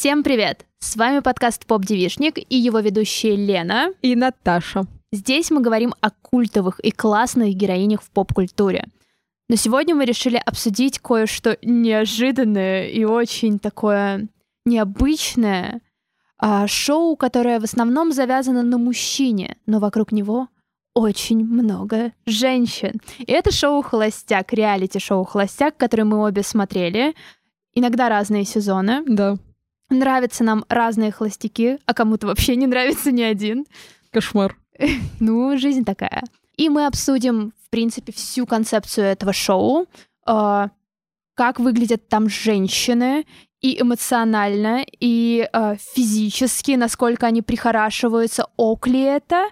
Всем привет! С вами подкаст «Поп Девишник» и его ведущие Лена и Наташа. Здесь мы говорим о культовых и классных героинях в поп-культуре. Но сегодня мы решили обсудить кое-что неожиданное и очень такое необычное. А, шоу, которое в основном завязано на мужчине, но вокруг него очень много женщин. И это шоу «Холостяк», реалити-шоу «Холостяк», которое мы обе смотрели. Иногда разные сезоны. Да. Нравятся нам разные холостяки, а кому-то вообще не нравится ни один. Кошмар. Ну, жизнь такая. И мы обсудим, в принципе, всю концепцию этого шоу, э, как выглядят там женщины, и эмоционально, и э, физически, насколько они прихорашиваются, ок ли это.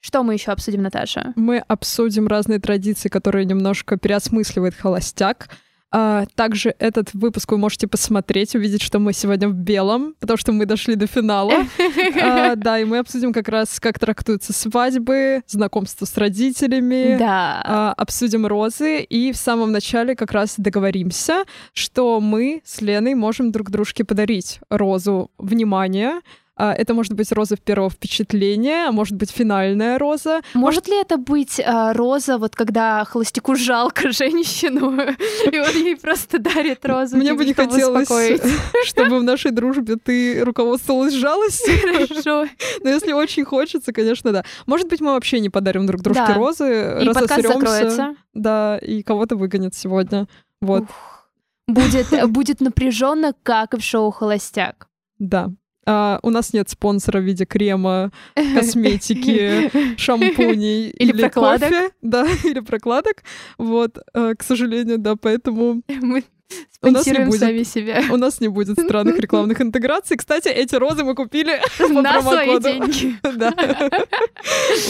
Что мы еще обсудим, Наташа? Мы обсудим разные традиции, которые немножко переосмысливает холостяк. А, также этот выпуск вы можете посмотреть, увидеть, что мы сегодня в белом, потому что мы дошли до финала. а, да, и мы обсудим как раз, как трактуются свадьбы, знакомство с родителями. Да. А, обсудим розы и в самом начале как раз договоримся, что мы с Леной можем друг дружке подарить розу внимания, а, это может быть роза первого впечатления, а может быть финальная роза. Может ли это быть а, роза, вот когда холостяку жалко женщину, и он ей просто дарит розу? Мне бы не хотелось, чтобы в нашей дружбе ты руководствовалась жалостью. Хорошо. Но если очень хочется, конечно, да. Может быть, мы вообще не подарим друг дружке розы, и подкаст закроется. Да, и кого-то выгонят сегодня. Вот. Будет, будет напряженно, как и в шоу Холостяк. Да, а, у нас нет спонсора в виде крема, косметики, шампуней или, или прокладок. кофе, да, или прокладок. Вот, а, к сожалению, да, поэтому мы у нас не будет, сами себя. У нас не будет странных рекламных интеграций. Кстати, эти розы мы купили на свои деньги. Да.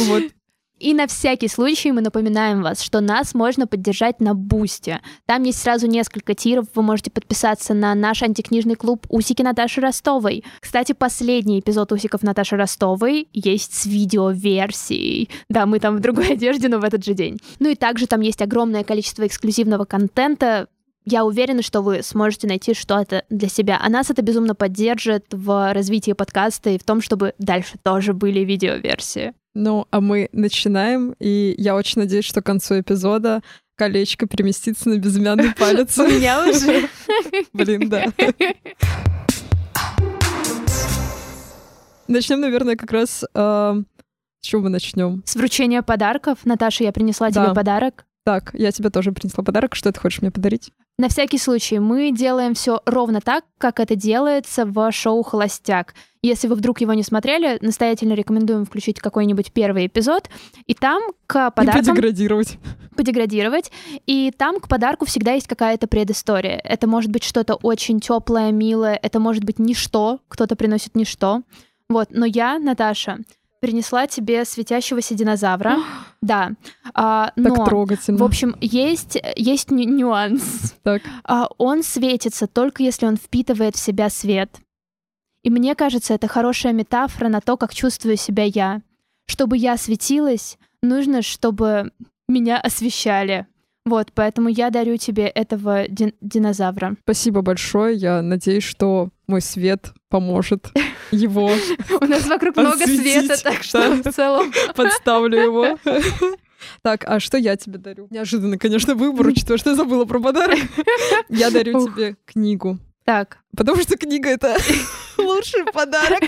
Вот. И на всякий случай мы напоминаем вас, что нас можно поддержать на Бусте. Там есть сразу несколько тиров, вы можете подписаться на наш антикнижный клуб «Усики Наташи Ростовой». Кстати, последний эпизод «Усиков Наташи Ростовой» есть с видеоверсией. Да, мы там в другой одежде, но в этот же день. Ну и также там есть огромное количество эксклюзивного контента, я уверена, что вы сможете найти что-то для себя. А нас это безумно поддержит в развитии подкаста и в том, чтобы дальше тоже были видеоверсии. Ну, а мы начинаем, и я очень надеюсь, что к концу эпизода колечко переместится на безымянный палец. У меня уже. Блин, да. Начнем, наверное, как раз а, с чего мы начнем? С вручения подарков. Наташа, я принесла тебе подарок. Так, я тебе тоже принесла подарок. Что ты хочешь мне подарить? На всякий случай, мы делаем все ровно так, как это делается в шоу «Холостяк». Если вы вдруг его не смотрели, настоятельно рекомендуем включить какой-нибудь первый эпизод, и там к подаркам... И подеградировать. Подеградировать. И там к подарку всегда есть какая-то предыстория. Это может быть что-то очень теплое, милое, это может быть ничто, кто-то приносит ничто. Вот, но я, Наташа, принесла тебе светящегося динозавра. да. А, но, так трогательно. В общем, есть, есть нюанс. Так. А, он светится только если он впитывает в себя свет. И мне кажется, это хорошая метафора на то, как чувствую себя я. Чтобы я светилась, нужно, чтобы меня освещали. Вот, поэтому я дарю тебе этого дин- динозавра. Спасибо большое. Я надеюсь, что мой свет поможет его. У нас вокруг много света, так что в целом подставлю его. Так, а что я тебе дарю? Неожиданный, конечно, выбор, учитывая, что я забыла про подарок. Я дарю тебе книгу. Так. Потому что книга — это лучший подарок.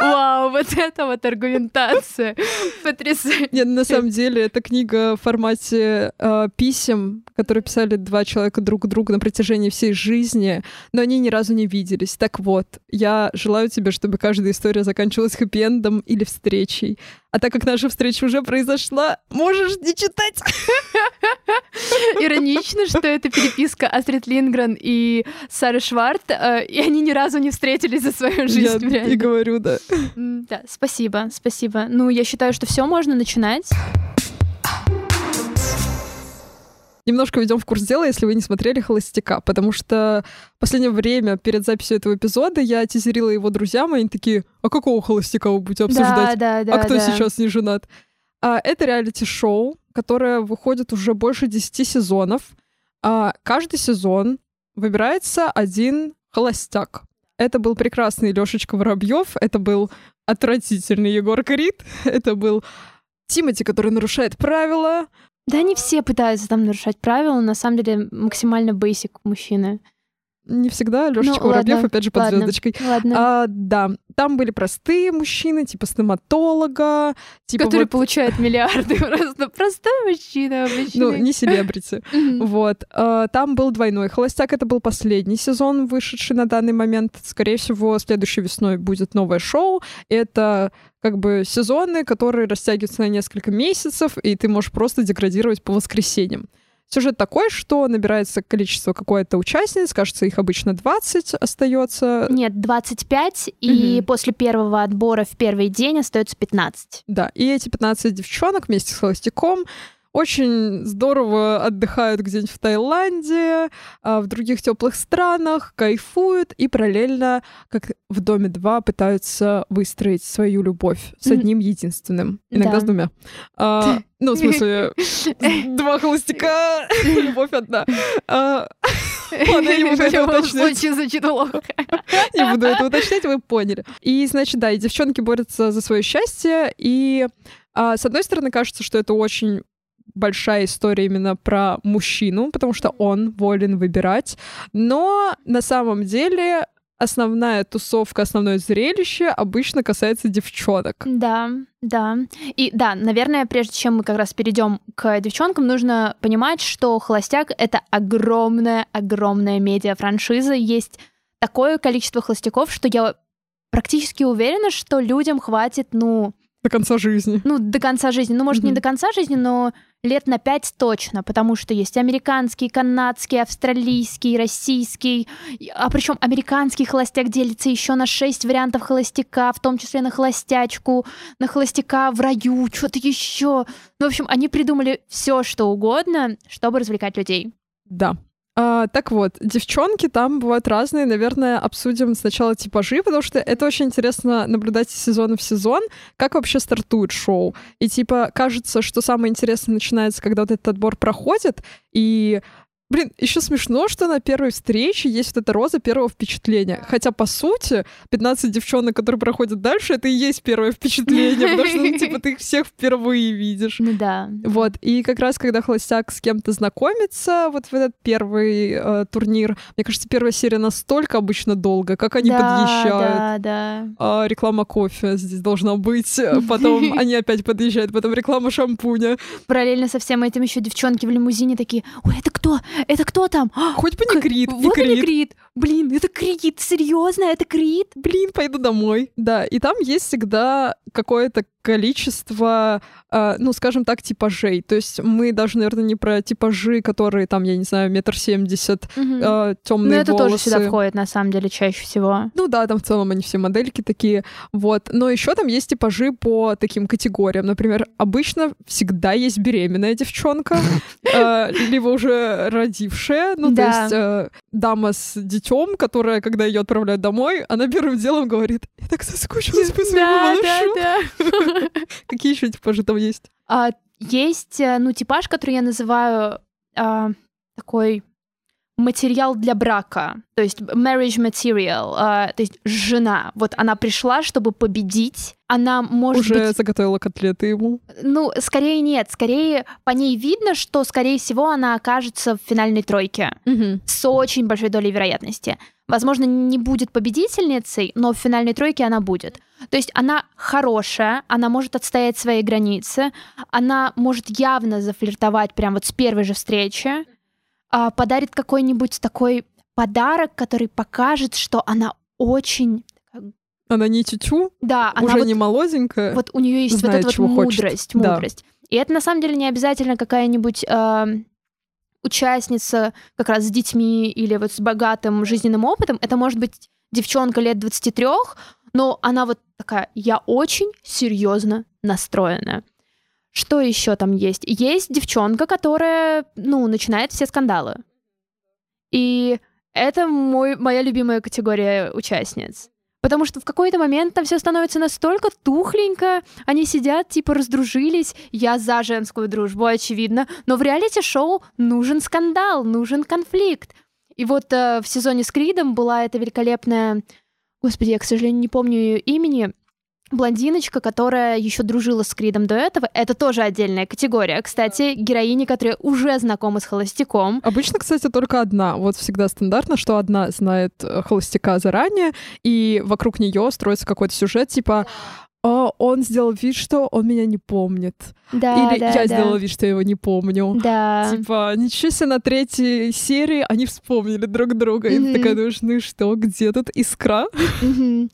Вау, вот это вот аргументация. Потрясающе. Нет, на самом деле, эта книга в формате э, писем, которые писали два человека друг другу на протяжении всей жизни, но они ни разу не виделись. Так вот, я желаю тебе, чтобы каждая история заканчивалась хэппи-эндом или встречей. А так как наша встреча уже произошла, можешь не читать. Иронично, что это переписка Астрид Лингрен и Сары Шварт, э, и они ни разу не встретились за свою жизнь. Я и говорю, да. Да, спасибо, спасибо. Ну, я считаю, что все можно начинать. Немножко ведем в курс дела, если вы не смотрели «Холостяка», потому что в последнее время перед записью этого эпизода я тизерила его друзьям, и они такие, а какого «Холостяка» вы будете обсуждать? Да, да, да, а кто да. сейчас не женат? А, это реалити-шоу, которое выходит уже больше 10 сезонов. А, каждый сезон выбирается один холостяк. Это был прекрасный Лешечка Воробьев, это был отвратительный Егор Крид, это был Тимати, который нарушает правила. Да, они все пытаются там нарушать правила, на самом деле максимально бейсик мужчины. Не всегда. Лешечка ну, Воробьев, ладно, опять же, под ладно, звездочкой. Ладно. А, да, там были простые мужчины, типа стоматолога, типа который вот... получает миллиарды просто. Простой мужчина обычный. Ну, не селебрити. Вот. А, там был двойной холостяк, это был последний сезон, вышедший на данный момент. Скорее всего, следующей весной будет новое шоу. Это как бы сезоны, которые растягиваются на несколько месяцев, и ты можешь просто деградировать по воскресеньям. Сюжет такой, что набирается количество какое-то участниц, кажется, их обычно 20 остается. Нет, 25, и угу. после первого отбора в первый день остается 15. Да, и эти 15 девчонок вместе с холостяком очень здорово отдыхают где-нибудь в Таиланде, а, в других теплых странах, кайфуют и параллельно, как в доме 2, пытаются выстроить свою любовь с одним единственным, иногда да. с двумя. А, ну, в смысле, два холостяка, любовь одна. А, ладно, я не буду это уточнять. Не буду это уточнять, вы поняли. И, значит, да, и девчонки борются за свое счастье, и а, с одной стороны, кажется, что это очень большая история именно про мужчину, потому что он волен выбирать. Но на самом деле основная тусовка, основное зрелище обычно касается девчонок. Да, да. И да, наверное, прежде чем мы как раз перейдем к девчонкам, нужно понимать, что «Холостяк» — это огромная, огромная медиа-франшиза. Есть такое количество холостяков, что я практически уверена, что людям хватит, ну... До конца жизни. Ну, до конца жизни. Ну, может, mm-hmm. не до конца жизни, но лет на пять точно, потому что есть американский, канадский, австралийский, российский, а причем американский холостяк делится еще на шесть вариантов холостяка, в том числе на холостячку, на холостяка в раю, что-то еще. Ну, в общем, они придумали все, что угодно, чтобы развлекать людей. Да, а, так вот, девчонки там бывают разные. Наверное, обсудим сначала типажи, потому что это очень интересно наблюдать из сезона в сезон, как вообще стартует шоу. И типа кажется, что самое интересное начинается, когда вот этот отбор проходит, и Блин, еще смешно, что на первой встрече есть вот эта роза первого впечатления. Хотя, по сути, 15 девчонок, которые проходят дальше, это и есть первое впечатление, потому что, ну, типа, ты их всех впервые видишь. Ну да. Вот, и как раз, когда холостяк с кем-то знакомится, вот в этот первый э, турнир, мне кажется, первая серия настолько обычно долго, как они да, подъезжают. Да, да. А, реклама кофе здесь должна быть, потом они опять подъезжают, потом реклама шампуня. Параллельно со всем этим еще девчонки в лимузине такие, ой, это кто? Это кто там? Хоть бы не Крит. Вот Крит. Крит. Блин, это Крит, серьезно, это Крит? Блин, пойду домой. Да, и там есть всегда какое-то количество, э, ну, скажем так, типажей. То есть мы даже, наверное, не про типажи, которые там, я не знаю, метр семьдесят, угу. э, темные Но это волосы. тоже сюда входит, на самом деле, чаще всего. Ну да, там в целом они все модельки такие. Вот. Но еще там есть типажи по таким категориям. Например, обычно всегда есть беременная девчонка, э, либо уже родившая. Ну, то есть э, дама с детем, которая, когда ее отправляют домой, она первым делом говорит, я так соскучилась по своему малышу. Какие еще типажи там есть? А, есть, э, ну, типаж, который я называю а, такой материал для брака, то есть marriage material, э, то есть жена. Вот она пришла, чтобы победить. Она может Уже быть... заготовила котлеты ему? Ну, скорее нет. Скорее по ней видно, что, скорее всего, она окажется в финальной тройке угу. с очень большой долей вероятности. Возможно, не будет победительницей, но в финальной тройке она будет. То есть она хорошая, она может отстоять свои границы, она может явно зафлиртовать прямо вот с первой же встречи, а, подарит какой-нибудь такой подарок, который покажет, что она очень она не тютю, да, уже она вот, не молоденькая. Вот у нее есть знает, вот эта вот мудрость, хочет. мудрость. Да. И это на самом деле не обязательно какая-нибудь э, участница как раз с детьми или вот с богатым жизненным опытом. Это может быть девчонка лет 23, но она вот такая, я очень серьезно настроена. Что еще там есть? Есть девчонка, которая, ну, начинает все скандалы. И это мой, моя любимая категория участниц. Потому что в какой-то момент там все становится настолько тухленько, они сидят, типа, раздружились. Я за женскую дружбу, очевидно. Но в реалити-шоу нужен скандал, нужен конфликт. И вот э, в сезоне с Кридом была эта великолепная Господи, я, к сожалению, не помню ее имени. Блондиночка, которая еще дружила с Кридом до этого, это тоже отдельная категория. Кстати, героини, которые уже знакомы с холостяком. Обычно, кстати, только одна. Вот всегда стандартно, что одна знает э, холостяка заранее, и вокруг нее строится какой-то сюжет, типа о, он сделал вид, что он меня не помнит. Да, Или да, я да. сделала вид, что я его не помню. Да. Типа, ничего себе, на третьей серии они вспомнили друг друга. И ты Мгм. такая думаешь, ну и что, где тут искра? Мгм.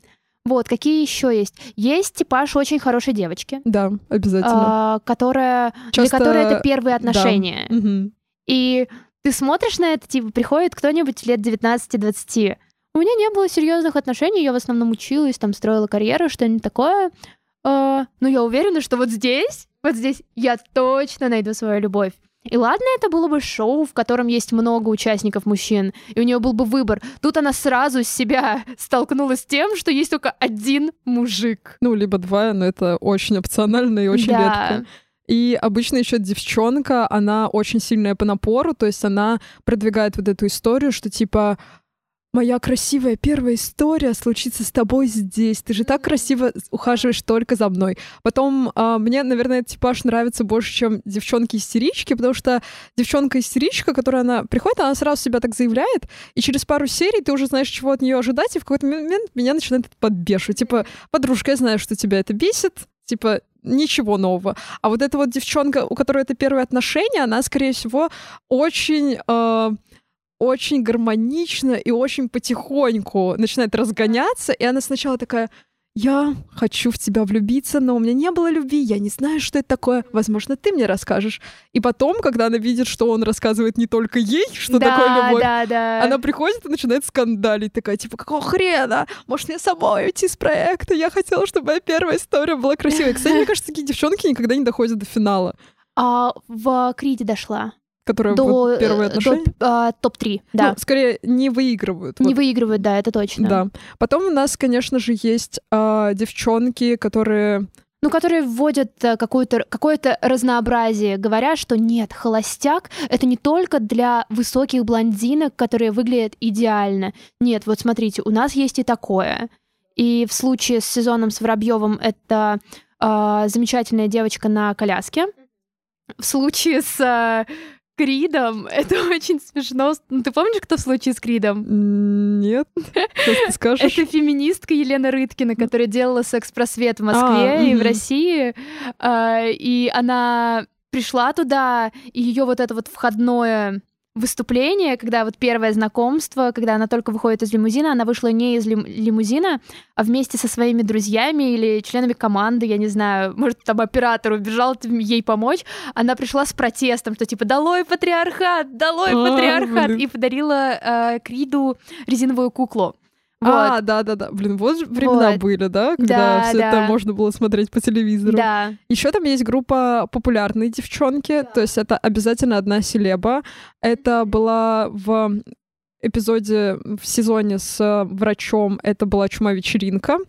Вот, какие еще есть? Есть типаж очень хорошей девочки, Да, обязательно. а, которая, Часто- для которой это первые отношения. Мгм. И ты смотришь на это, типа, приходит кто-нибудь лет 19-20. У меня не было серьезных отношений, я в основном училась, там строила карьеру, что-нибудь такое. А, но я уверена, что вот здесь, вот здесь я точно найду свою любовь. И ладно, это было бы шоу, в котором есть много участников мужчин, и у нее был бы выбор. Тут она сразу с себя столкнулась с тем, что есть только один мужик. Ну, либо два, но это очень опционально и очень Да. редко. И обычно еще девчонка, она очень сильная по напору, то есть она продвигает вот эту историю, что типа моя красивая первая история случится с тобой здесь. Ты же так красиво ухаживаешь только за мной. Потом а, мне, наверное, этот типаж нравится больше, чем девчонки-истерички, потому что девчонка-истеричка, которая она приходит, она сразу себя так заявляет, и через пару серий ты уже знаешь, чего от нее ожидать, и в какой-то момент меня начинает подбешивать. Типа, подружка, я знаю, что тебя это бесит, типа, ничего нового. А вот эта вот девчонка, у которой это первые отношения, она, скорее всего, очень... э, очень гармонично и очень потихоньку начинает разгоняться, и она сначала такая, я хочу в тебя влюбиться, но у меня не было любви, я не знаю, что это такое, возможно, ты мне расскажешь. И потом, когда она видит, что он рассказывает не только ей, что да, такое любовь, да, да. она приходит и начинает скандалить, такая, типа, какого хрена? Может, мне самой уйти с проекта? Я хотела, чтобы моя первая история была красивой. Кстати, мне кажется, такие девчонки никогда не доходят до финала, А, в Криде дошла. Которые До, вот первые э, отношения. до, а, топ-3, да. Ну, скорее, не выигрывают. Не Вот, выигрывают, да, это точно. Да. Потом у нас, конечно же, есть а, девчонки, которые... Ну, которые вводят э, какое-то какое-то разнообразие, говоря, что нет, холостяк — это не только для высоких блондинок, которые выглядят идеально. Нет, вот смотрите, у нас есть и такое. И в случае с сезоном с Воробьевым это а, замечательная девочка на коляске. В случае с а, Кридом это очень смешно. Ну, ты помнишь, кто в случае с Кридом? Нет, ты скажешь? Это феминистка Елена Рыткина, которая делала секс-просвет в Москве А, и в. России. А, И она пришла туда, и ее вот это вот входное выступление, когда вот первое знакомство, когда она только выходит из лимузина, она вышла не из лим- лимузина, а вместе со своими друзьями или членами команды, я не знаю, может, там оператор убежал ей помочь, она пришла с протестом, что типа «Долой патриархат! Долой А, патриархат!» и подарила э, Криду резиновую куклу. Вот. А, да-да-да. Блин, вот же времена Вот. были, да? Когда Да, все это да. можно было смотреть по телевизору. Да. Еще там есть группа популярные девчонки, то есть это обязательно одна селеба. Это была в эпизоде в сезоне с э, врачом, это была чума-вечеринка.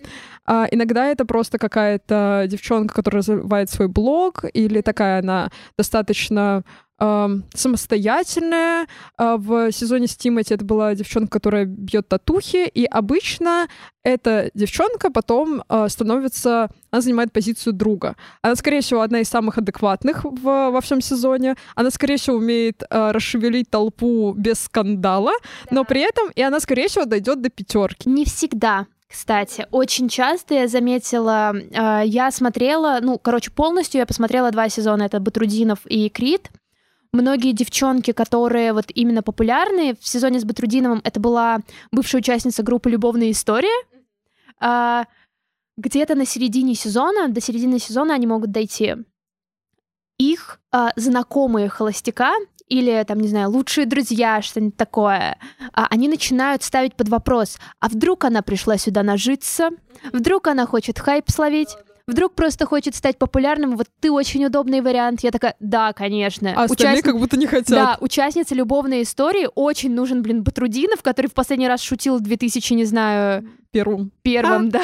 А иногда это просто какая-то девчонка, которая развивает свой блог, или такая она достаточно эм, самостоятельная. А в сезоне с Тимати это была девчонка, которая бьет татухи, и обычно эта девчонка потом э, становится, она занимает позицию друга. Она, скорее всего, одна из самых адекватных в, во всем сезоне. Она, скорее всего, умеет э, расшевелить толпу без скандала, но при этом и она, скорее всего, дойдет до пятерки. Не всегда. Кстати, очень часто я заметила, э, я смотрела, ну, короче, полностью я посмотрела два сезона, это Батрудинов и Крид. Многие девчонки, которые вот именно популярные, в сезоне с Батрудиновым это была бывшая участница группы «Любовная история». А, где-то на середине сезона, до середины сезона они могут дойти. Их а, знакомые холостяка или, там, не знаю, лучшие друзья, что-нибудь такое, а, они начинают ставить под вопрос, а вдруг она пришла сюда нажиться, вдруг она хочет хайп словить, вдруг просто хочет стать популярным, вот ты очень удобный вариант. Я такая, да, конечно. А остальные Участни- как будто не хотят. Да, участница любовной истории очень нужен, блин, Батрудинов, который в последний раз шутил в 2000, не знаю, первым. Первым, да.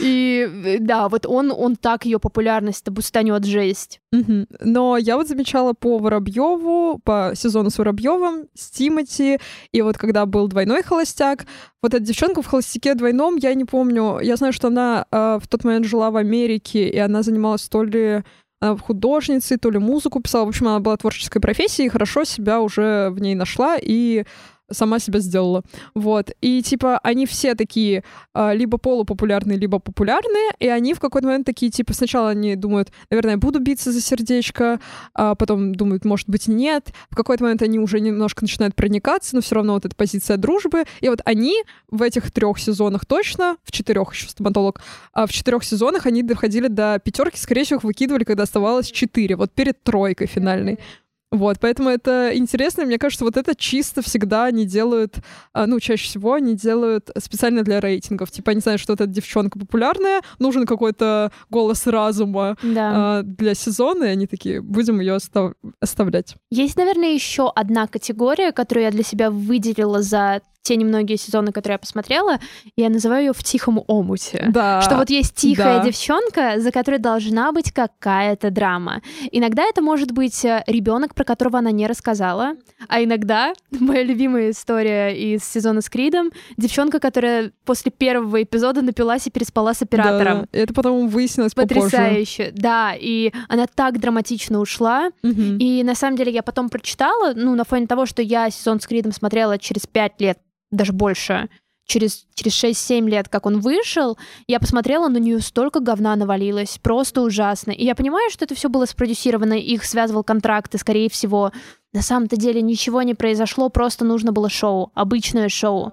И э, да, вот он, он так ее популярность бустанет жесть. Мгм. Но я вот замечала по Воробьеву, по сезону с Воробьевым, с Тимати, и вот когда был двойной холостяк, вот эта девчонка в холостяке двойном, я не помню, я знаю, что она э, в тот момент жила в Америке, и она занималась то ли она художницей, то ли музыку писала. В общем, она была творческой профессией, и хорошо себя уже в ней нашла, и сама себя сделала. Вот. И типа они все такие а, либо полупопулярные, либо популярные, и они в какой-то момент такие, типа, сначала они думают, наверное, буду биться за сердечко, а потом думают, может быть, нет. В какой-то момент они уже немножко начинают проникаться, но все равно вот эта позиция дружбы. И вот они в этих трех сезонах точно, в четырех еще стоматолог, а в четырех сезонах они доходили до пятерки, скорее всего, их выкидывали, когда оставалось четыре, вот перед тройкой финальной. Вот, поэтому это интересно. Мне кажется, вот это чисто всегда они делают, а, ну, чаще всего они делают специально для рейтингов. Типа, они знают, что эта девчонка популярная, нужен какой-то голос разума Да. а, для сезона, и они такие, будем ее остав- оставлять. Есть, наверное, еще одна категория, которую я для себя выделила за те немногие сезоны, которые я посмотрела, я называю ее в тихом омуте. Да. Что вот есть тихая да. девчонка, за которой должна быть какая-то драма. Иногда это может быть ребенок, про которого она не рассказала, а иногда моя любимая история из сезона с Кридом, девчонка, которая после первого эпизода напилась и переспала с оператором. Да, это потом выяснилось попозже. Потрясающе, да, и она так драматично ушла, Мгм. и на самом деле я потом прочитала, ну, на фоне того, что я сезон с Кридом смотрела через пять лет, даже больше, через, через 6-7 лет, как он вышел, я посмотрела, на нее столько говна навалилось, просто ужасно. И я понимаю, что это все было спродюсировано, их связывал контракт, и, скорее всего, на самом-то деле ничего не произошло, просто нужно было шоу, обычное шоу.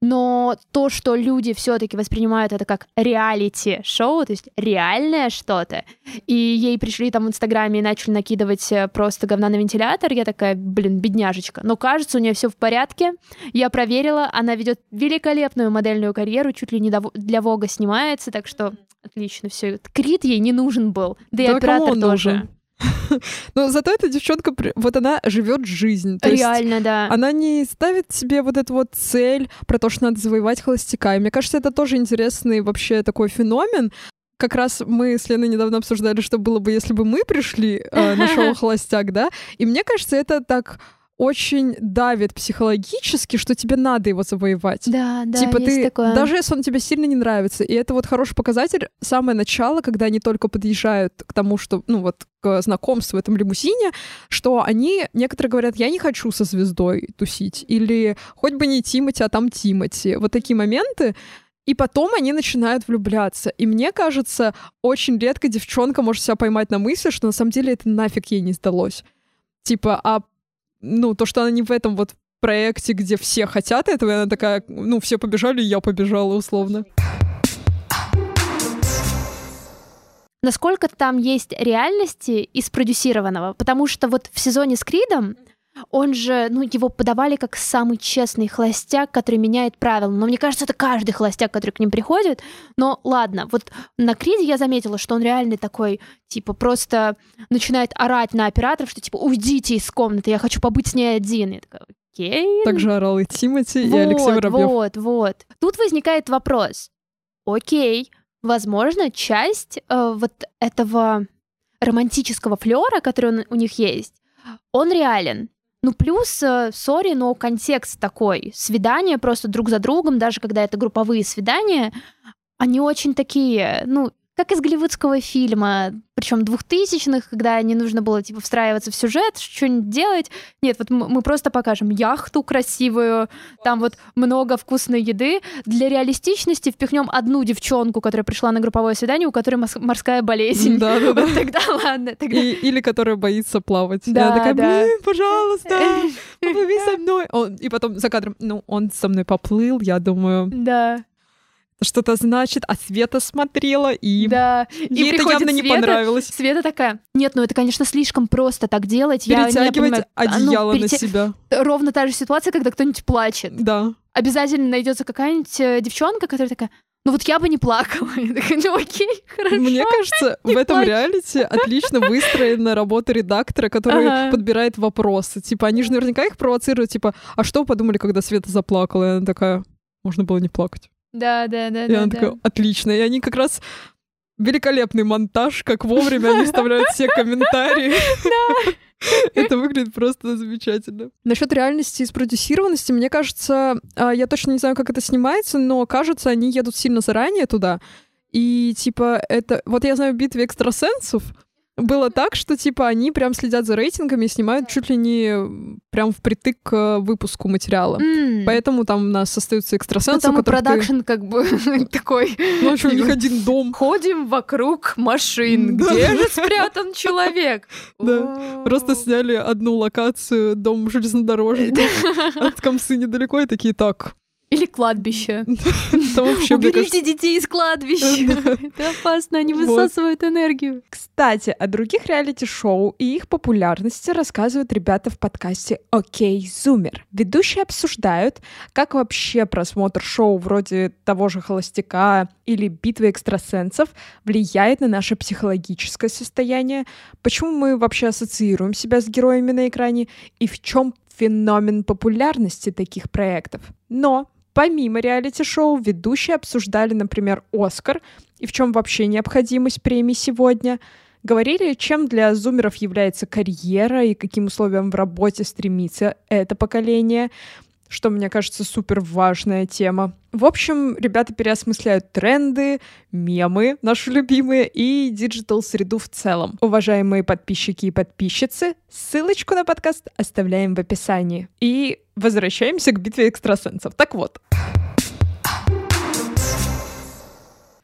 Но то, что люди все-таки воспринимают это как реалити-шоу, то есть реальное что-то, и ей пришли там в Инстаграме и начали накидывать э, просто говна на вентилятор, я такая, блин, бедняжечка. Но кажется, у нее все в порядке. Я проверила, она ведет великолепную модельную карьеру, чуть ли не для Вога снимается, так что отлично все. Крит ей не нужен был, да и Да кому оператор тоже. нужен? Но зато эта девчонка, вот она живет жизнь. То есть Реально, да. Она не ставит себе вот эту вот цель про то, что надо завоевать холостяка. И мне кажется, это тоже интересный вообще такой феномен. Как раз мы с Леной недавно обсуждали, что было бы, если бы мы пришли э, на шоу «Холостяк», да? И мне кажется, это так очень давит психологически, что тебе надо его завоевать. Да, да, типа есть ты, такое. даже если он тебе сильно не нравится, и это вот хороший показатель, самое начало, когда они только подъезжают к тому, что, ну вот, к знакомству в этом лимузине, что они, некоторые говорят, я не хочу со звездой тусить, или хоть бы не Тимати, а там Тимати. Вот такие моменты, и потом они начинают влюбляться. И мне кажется, очень редко девчонка может себя поймать на мысли, что на самом деле это нафиг ей не сдалось. Типа, а ну, то, что она не в этом вот проекте, где все хотят этого, и она такая, ну, все побежали, и я побежала, условно. насколько там есть реальности из продюсированного. Потому что вот в сезоне с Кридом он же, ну, его подавали как самый честный холостяк, который меняет правила. Но мне кажется, это каждый холостяк, который к ним приходит. Но ладно, вот на Криде я заметила, что он реально такой, типа, просто начинает орать на операторов, что, типа, уйдите из комнаты, я хочу побыть с ней один. Я такая, окей. Также орал и Тимати, и вот, Алексей Воробьев. Вот, вот. Тут возникает вопрос. Окей, возможно, часть э, вот этого романтического флера, который он- у них есть, он реален. Ну, плюс, э, сори, но контекст такой. Свидания просто друг за другом, даже когда это групповые свидания, они очень такие, ну, как из голливудского фильма, причем двухтысячных, когда не нужно было, типа, встраиваться в сюжет, что-нибудь делать. Нет, вот мы просто покажем яхту красивую, там вот много вкусной еды. Для реалистичности впихнем одну девчонку, которая пришла на групповое свидание, у которой морская болезнь. Да, да, да. Вот тогда ладно, тогда... И- или которая боится плавать. Да, она такая, да. блин, пожалуйста, поплыви со мной. Он- и потом за кадром, ну, он со мной поплыл, я думаю, Да, что-то значит, а Света смотрела, и да. ей это приходит явно не Света, понравилось. Света такая, нет, ну это, конечно, слишком просто так делать. Я не Перетягивать понимаю, а, ну, одеяло на перете- себя. Ровно та же ситуация, когда кто-нибудь плачет. Да. Обязательно найдется какая-нибудь э, девчонка, которая такая, ну вот я бы не плакала. Я такая, ну окей, хорошо. Мне кажется, в не этом плачь. реалити отлично выстроена работа редактора, который Ага. подбирает вопросы. Типа, они же наверняка их провоцируют, типа, а что подумали, когда Света заплакала? И она такая, можно было не плакать. Да, да, да. И да, она да. такая, отлично. И они как раз великолепный монтаж, как вовремя они вставляют все комментарии. Это выглядит просто замечательно. Насчет реальности и спродюсированности, мне кажется, а, я точно не знаю, как это снимается, но кажется, они едут сильно заранее туда. И типа это... Вот я знаю в «Битве экстрасенсов», было так, что типа они прям следят за рейтингами и снимают чуть ли не прям впритык к выпуску материала. М. Поэтому там у нас остаются экстрасенсы, Потому у которых ты- продакшн как бы такой. Ну, что, у них один дом. Ходим вокруг машин. Где же спрятан человек? Да. Просто сняли одну локацию, дом железнодорожника. От Комсы недалеко, и такие, так, Или кладбище. Уберите детей из кладбища. Это опасно, они высасывают энергию. Кстати, о других реалити-шоу и их популярности рассказывают ребята в подкасте «Окей, Зумер». Ведущие обсуждают, как вообще просмотр шоу вроде того же «Холостяка» или «Битвы экстрасенсов» влияет на наше психологическое состояние, почему мы вообще ассоциируем себя с героями на экране и в чем феномен популярности таких проектов. Но Помимо реалити-шоу, ведущие обсуждали, например, «Оскар» и в чем вообще необходимость премии сегодня. Говорили, чем для зумеров является карьера и каким условиям в работе стремится это поколение, что, мне кажется, супер важная тема. В общем, ребята переосмысляют тренды, мемы, наши любимые, и диджитал-среду в целом. Уважаемые подписчики и подписчицы, ссылочку на подкаст оставляем в описании. И возвращаемся к битве экстрасенсов. Так вот,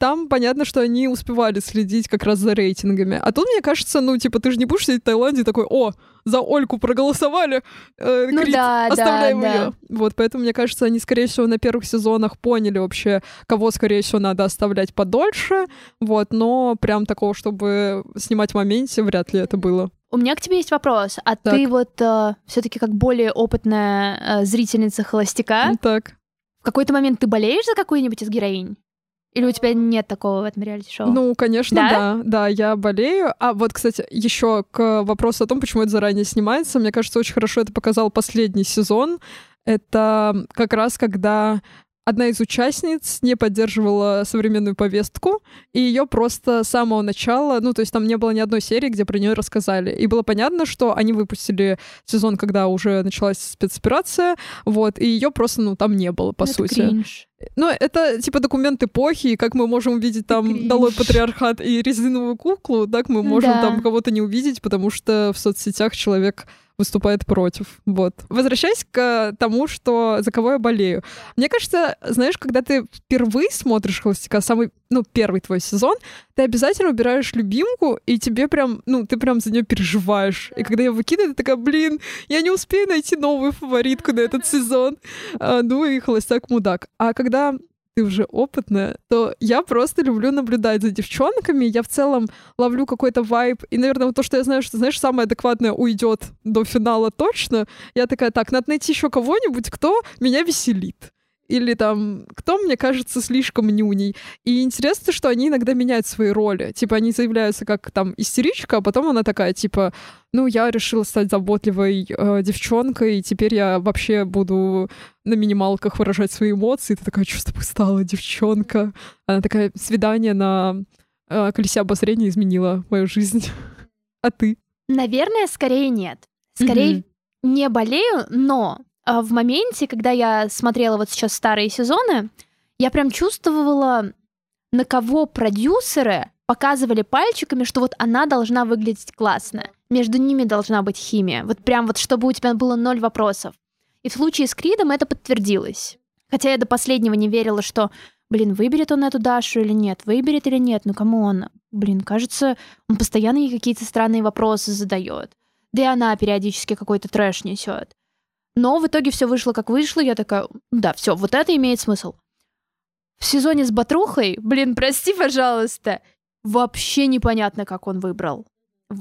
Там понятно, что они успевали следить как раз за рейтингами. А тут, мне кажется, ну, типа, ты же не будешь сидеть в Таиланде такой, о, за Ольку проголосовали, э, Ну Крит, да, да, оставляем да. ее. Вот, поэтому, мне кажется, они, скорее всего, на первых сезонах поняли вообще, кого, скорее всего, надо оставлять подольше, вот, но прям такого, чтобы снимать в моменте, вряд ли это было. У меня к тебе есть вопрос. А Так. ты вот все-таки как более опытная э, зрительница холостяка, Так. в какой-то момент ты болеешь за какую-нибудь из героинь? Или у тебя нет такого в этом реалити-шоу? Ну, конечно, Да? да? да, я болею. А вот, кстати, еще к вопросу о том, почему это заранее снимается, мне кажется, очень хорошо это показал последний сезон. Это как раз когда одна из участниц не поддерживала современную повестку, и ее просто с самого начала, ну, то есть там не было ни одной серии, где про нее рассказали. И было понятно, что они выпустили сезон, когда уже началась спецоперация, вот, и ее просто, ну, там не было, по Это сути. кринж. Ну, это типа документ эпохи, и как мы можем увидеть там долой патриархат и резиновую куклу, так мы можем Да. там кого-то не увидеть, потому что в соцсетях человек выступает против. Вот. Возвращаясь к тому, что за кого я болею. Мне кажется, знаешь, когда ты впервые смотришь «Холостяка», самый, ну, первый твой сезон, ты обязательно убираешь любимку, и тебе прям, ну, ты прям за нее переживаешь. И когда я выкидываю, ты такая, блин, я не успею найти новую фаворитку на этот сезон. А, ну и «Холостяк мудак». А когда ты уже опытная, то я просто люблю наблюдать за девчонками. Я в целом ловлю какой-то вайб. И, наверное, вот то, что я знаю, что, знаешь, самое адекватное уйдет до финала точно. Я такая, так, надо найти еще кого-нибудь, кто меня веселит. Или там, кто мне кажется слишком нюней. И интересно, что они иногда меняют свои роли. Типа, они заявляются как там истеричка, а потом она такая, типа, ну, я решила стать заботливой э, девчонкой, и теперь я вообще буду на минималках выражать свои эмоции. Ты такая, что с тобой стала, девчонка? Она такая, свидание на э, колесе обозрения изменило мою жизнь. А ты? Наверное, скорее нет. Скорее не болею, но в моменте, когда я смотрела вот сейчас старые сезоны, я прям чувствовала, на кого продюсеры показывали пальчиками, что вот она должна выглядеть классно. Между ними должна быть химия. Вот прям вот, чтобы у тебя было ноль вопросов. И в случае с Кридом это подтвердилось. Хотя я до последнего не верила, что, блин, выберет он эту Дашу или нет, выберет или нет, ну кому он? Блин, кажется, он постоянно ей какие-то странные вопросы задает. Да и она периодически какой-то трэш несет. Но в итоге все вышло как вышло. Я такая, да, все, вот это имеет смысл. В сезоне с Батрухой, блин, прости, пожалуйста, вообще непонятно, как он выбрал.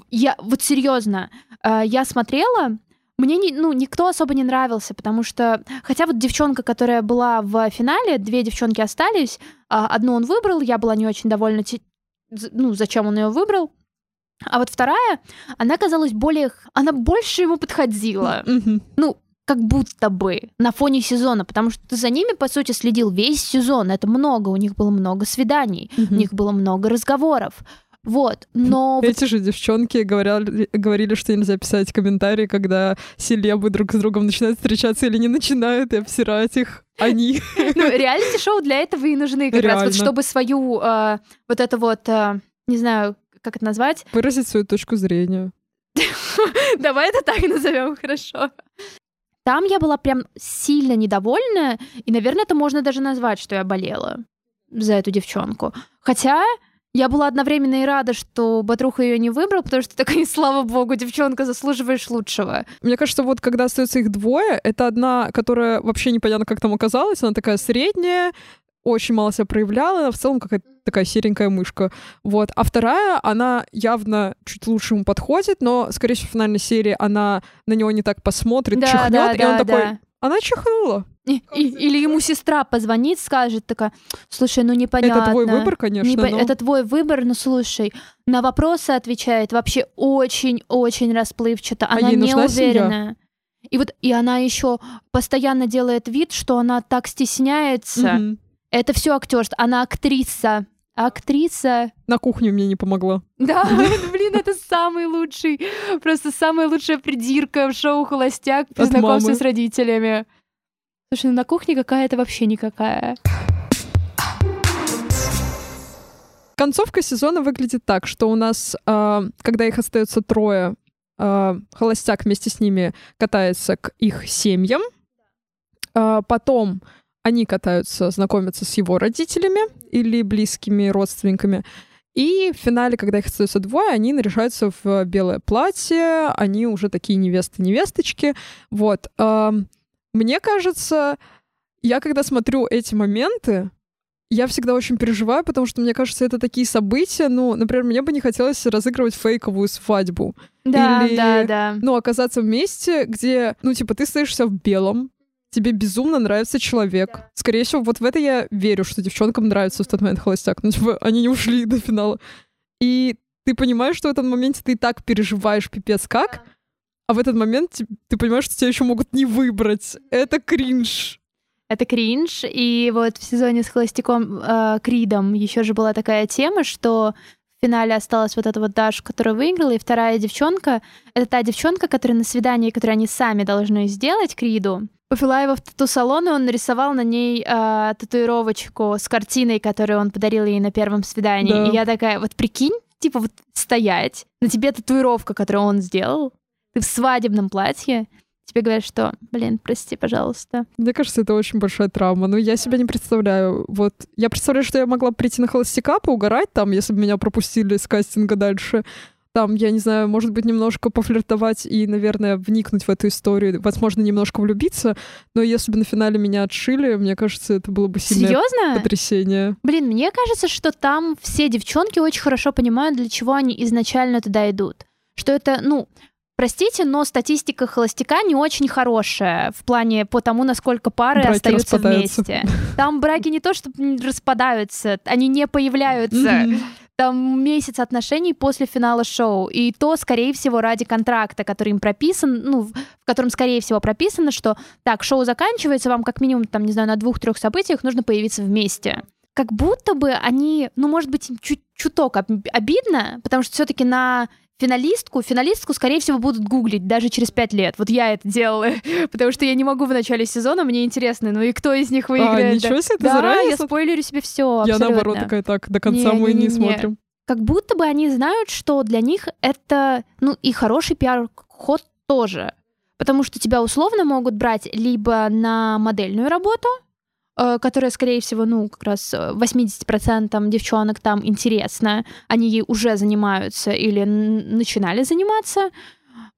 Я, вот серьезно, э, я смотрела, мне не, ну, никто особо не нравился, потому что, хотя вот девчонка, которая была в финале, две девчонки остались, а, одну он выбрал, я была не очень довольна, ну, зачем он ее выбрал. А вот вторая, она казалась более, она больше ему подходила. Ну, как будто бы на фоне сезона, потому что ты за ними, по сути, следил весь сезон. Это много, у них было много свиданий, у них было много разговоров. Вот, но... Эти же девчонки говорили, говорили, что нельзя писать комментарии, когда селебы друг с другом начинают встречаться или не начинают, и обсирать их они. Ну, реалити-шоу для этого и нужны как раз, вот чтобы свою э, вот это вот, э, не знаю, как это назвать? Выразить свою точку зрения. Давай это так назовем, хорошо. Там я была прям сильно недовольна, и, наверное, это можно даже назвать, что я болела за эту девчонку. Хотя я была одновременно и рада, что Батруха ее не выбрал, потому что такая, слава богу, девчонка, заслуживаешь лучшего. Мне кажется, вот когда остается их двое, это одна, которая вообще непонятно, как там оказалась, она такая средняя, очень мало себя проявляла, она в целом какая-то такая серенькая мышка. Вот. А вторая, она явно чуть лучше ему подходит, но, скорее всего, в финальной серии она на него не так посмотрит, да, чихнет, да, и да, он такой, да. она чихнула. И, или ему сестра позвонит, скажет такая, слушай, ну непонятно. Это твой выбор, конечно. Не, но... Это твой выбор, но слушай, на вопросы отвечает вообще очень-очень расплывчато. А она а не уверена. И вот и она еще постоянно делает вид, что она так стесняется. Угу. Это все актерство. Она актриса. Актриса. На кухню мне не помогла. Да, блин, это самый лучший, просто самая лучшая придирка в шоу «Холостяк» при знакомстве с родителями. Слушай, ну на кухне какая-то вообще никакая. Концовка сезона выглядит так, что у нас, э, когда их остается трое, э, холостяк вместе с ними катается к их семьям. Э, потом они катаются, знакомятся с его родителями или близкими родственниками. И в финале, когда их остается двое, они наряжаются в белое платье, они уже такие невесты-невесточки. Вот. Мне кажется, я когда смотрю эти моменты, я всегда очень переживаю, потому что мне кажется, это такие события. Ну, например, мне бы не хотелось разыгрывать фейковую свадьбу. Да, Или, да, да. Ну, оказаться в месте, где, ну, типа, ты стоишься в белом, тебе безумно нравится человек. Да. Скорее всего, вот в это я верю, что девчонкам нравится в тот момент холостяк. Ну, типа, они не ушли до финала. И ты понимаешь, что в этом моменте ты и так переживаешь пипец как, да. а в этот момент ты, ты понимаешь, что тебя еще могут не выбрать. Это кринж. Это кринж. И вот в сезоне с холостяком э, Кридом еще же была такая тема, что в финале осталась вот эта вот Даша, которая выиграла, и вторая девчонка — это та девчонка, которая на свидании, которое они сами должны сделать Криду, повела его в тату-салон, и он нарисовал на ней э, татуировочку с картиной, которую он подарил ей на первом свидании. Да. И я такая, вот прикинь, типа вот стоять, на тебе татуировка, которую он сделал, ты в свадебном платье, тебе говорят, что, блин, прости, пожалуйста. Мне кажется, это очень большая травма. Но я себя не представляю. Вот я представляю, что я могла прийти на холостяка, поугарать там, если бы меня пропустили с кастинга дальше там, я не знаю, может быть, немножко пофлиртовать и, наверное, вникнуть в эту историю, возможно, немножко влюбиться, но если бы на финале меня отшили, мне кажется, это было бы сильное Серьезно? потрясение. Блин, мне кажется, что там все девчонки очень хорошо понимают, для чего они изначально туда идут. Что это, ну, Простите, но статистика холостяка не очень хорошая в плане по тому, насколько пары браки остаются вместе. Там браки не то, что распадаются, они не появляются. Mm-hmm там месяц отношений после финала шоу. И то, скорее всего, ради контракта, который им прописан, ну, в котором, скорее всего, прописано, что так, шоу заканчивается, вам как минимум, там, не знаю, на двух-трех событиях нужно появиться вместе. Как будто бы они, ну, может быть, чуть чуток обидно, потому что все-таки на финалистку, финалистку, скорее всего, будут гуглить даже через пять лет. Вот я это делала, потому что я не могу в начале сезона, мне интересно, ну и кто из них выиграет. А, ничего себе, ты да, заранее? я спойлерю себе все. Я наоборот такая, так, до конца не, мы не, не, не смотрим. Как будто бы они знают, что для них это, ну и хороший пиар-ход тоже. Потому что тебя условно могут брать либо на модельную работу, которая, скорее всего, ну, как раз 80% э, девчонок там интересно, они ей уже занимаются или начинали заниматься.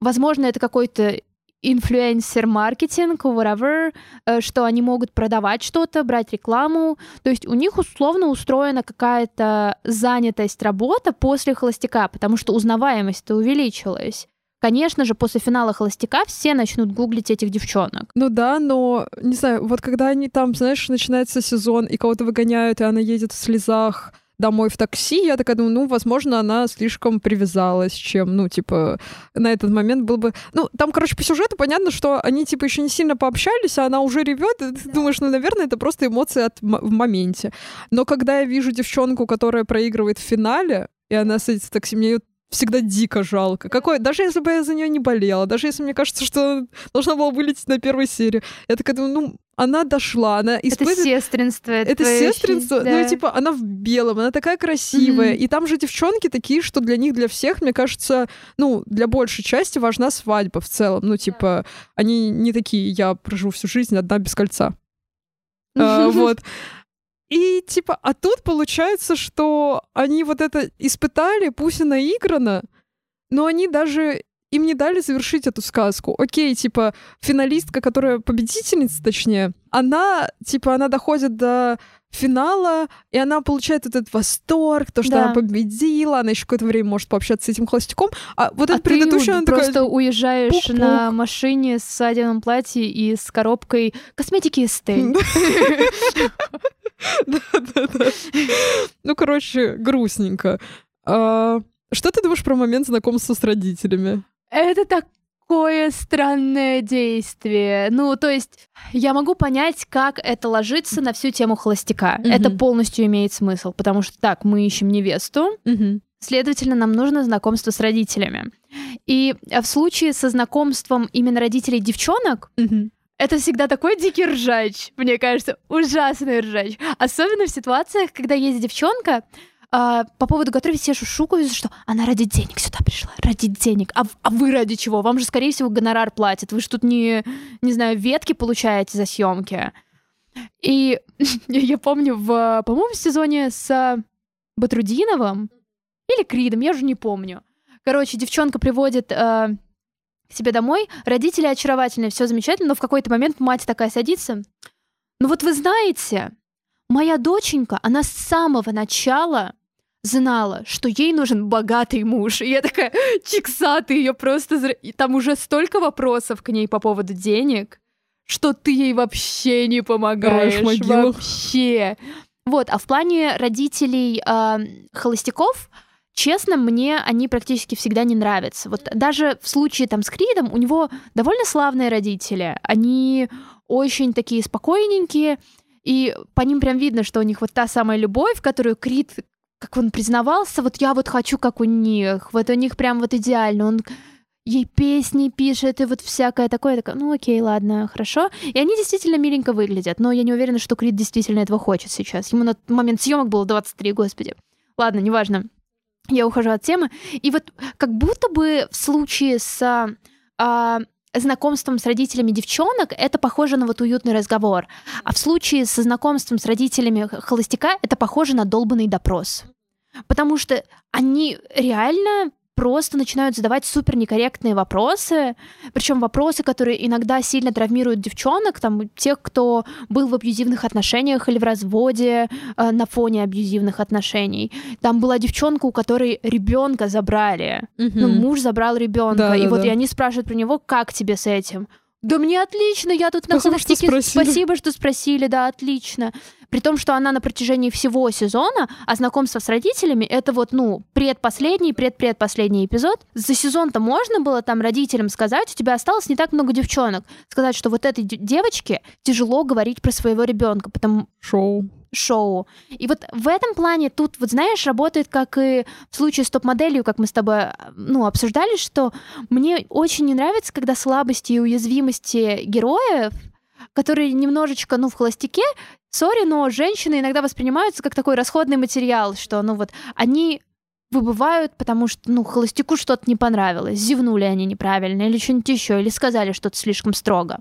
Возможно, это какой-то инфлюенсер-маркетинг, whatever, э, что они могут продавать что-то, брать рекламу. То есть у них условно устроена какая-то занятость, работа после холостяка, потому что узнаваемость-то увеличилась. Конечно же, после финала «Холостяка» все начнут гуглить этих девчонок. Ну да, но, не знаю, вот когда они там, знаешь, начинается сезон, и кого-то выгоняют, и она едет в слезах домой в такси, я такая думаю, ну, возможно, она слишком привязалась, чем, ну, типа, на этот момент был бы... Ну, там, короче, по сюжету понятно, что они, типа, еще не сильно пообщались, а она уже ревет, и ты думаешь, ну, наверное, это просто эмоции от в моменте. Но когда я вижу девчонку, которая проигрывает в финале, и она садится в такси, мне ее всегда дико жалко. Какой, даже если бы я за нее не болела, даже если мне кажется, что должна была вылететь на первой серии, я такая думаю, ну, она дошла, она испытывает... Это сестринство. Это, это сестринство, очень, да. ну, типа, она в белом, она такая красивая, mm-hmm. и там же девчонки такие, что для них, для всех, мне кажется, ну, для большей части важна свадьба в целом, ну, типа, они не такие, я проживу всю жизнь одна без кольца. А, вот. И типа, а тут получается, что они вот это испытали, пусть и наиграно, но они даже им не дали завершить эту сказку. Окей, типа, финалистка, которая победительница, точнее, она, типа, она доходит до финала, и она получает этот восторг, то, что да. она победила, она еще какое-то время может пообщаться с этим холостяком, а вот а этот предыдущий, она просто такая... уезжаешь Пук-пук. на машине с садином платье и с коробкой косметики Эстель. Да-да-да. Ну, короче, грустненько. А, что ты думаешь про момент знакомства с родителями? Это так такое странное действие. Ну, то есть я могу понять, как это ложится на всю тему холостяка. Mm-hmm. Это полностью имеет смысл, потому что так, мы ищем невесту, mm-hmm. следовательно, нам нужно знакомство с родителями. И в случае со знакомством именно родителей девчонок, mm-hmm. Это всегда такой дикий ржач, мне кажется, ужасный ржач. Особенно в ситуациях, когда есть девчонка, а, по поводу которой все шушукаются, что она ради денег сюда пришла, ради денег. А, а вы ради чего? Вам же, скорее всего, гонорар платят. Вы же тут не, не знаю, ветки получаете за съемки. И я помню, в, по-моему, в сезоне с Батрудиновым или Кридом, я уже не помню. Короче, девчонка приводит э, к себе домой, родители очаровательные, все замечательно, но в какой-то момент мать такая садится. Ну вот вы знаете, моя доченька, она с самого начала знала, что ей нужен богатый муж. И я такая, чикса, ты ее просто... И там уже столько вопросов к ней по поводу денег, что ты ей вообще не помогаешь. Вообще. Вот, а в плане родителей э, холостяков, честно, мне они практически всегда не нравятся. Вот даже в случае там с Кридом у него довольно славные родители. Они очень такие спокойненькие, и по ним прям видно, что у них вот та самая любовь, которую Крид как он признавался, вот я вот хочу, как у них, вот у них прям вот идеально, он ей песни пишет и вот всякое такое, такое, ну окей, ладно, хорошо. И они действительно миленько выглядят, но я не уверена, что Крид действительно этого хочет сейчас. Ему на момент съемок было 23, господи. Ладно, неважно. Я ухожу от темы. И вот как будто бы в случае с а, знакомством с родителями девчонок это похоже на вот уютный разговор. А в случае со знакомством с родителями холостяка это похоже на долбанный допрос. Потому что они реально просто начинают задавать супер некорректные вопросы, причем вопросы, которые иногда сильно травмируют девчонок, там тех, кто был в абьюзивных отношениях или в разводе э, на фоне абьюзивных отношений. Там была девчонка, у которой ребенка забрали, угу. ну муж забрал ребенка, да, и да, вот да. и они спрашивают про него, как тебе с этим? Да мне отлично, я тут Спасибо, на холостяке. Что Спасибо, что спросили, да, отлично. При том, что она на протяжении всего сезона, а знакомство с родителями это вот, ну, предпоследний, предпредпоследний эпизод. За сезон-то можно было там родителям сказать, у тебя осталось не так много девчонок. Сказать, что вот этой девочке тяжело говорить про своего ребенка, потому... Шоу шоу. И вот в этом плане тут, вот знаешь, работает как и в случае с топ-моделью, как мы с тобой ну, обсуждали, что мне очень не нравится, когда слабости и уязвимости героев, которые немножечко, ну, в холостяке, сори, но женщины иногда воспринимаются как такой расходный материал, что, ну, вот, они выбывают, потому что, ну, холостяку что-то не понравилось, зевнули они неправильно или что-нибудь еще, или сказали что-то слишком строго.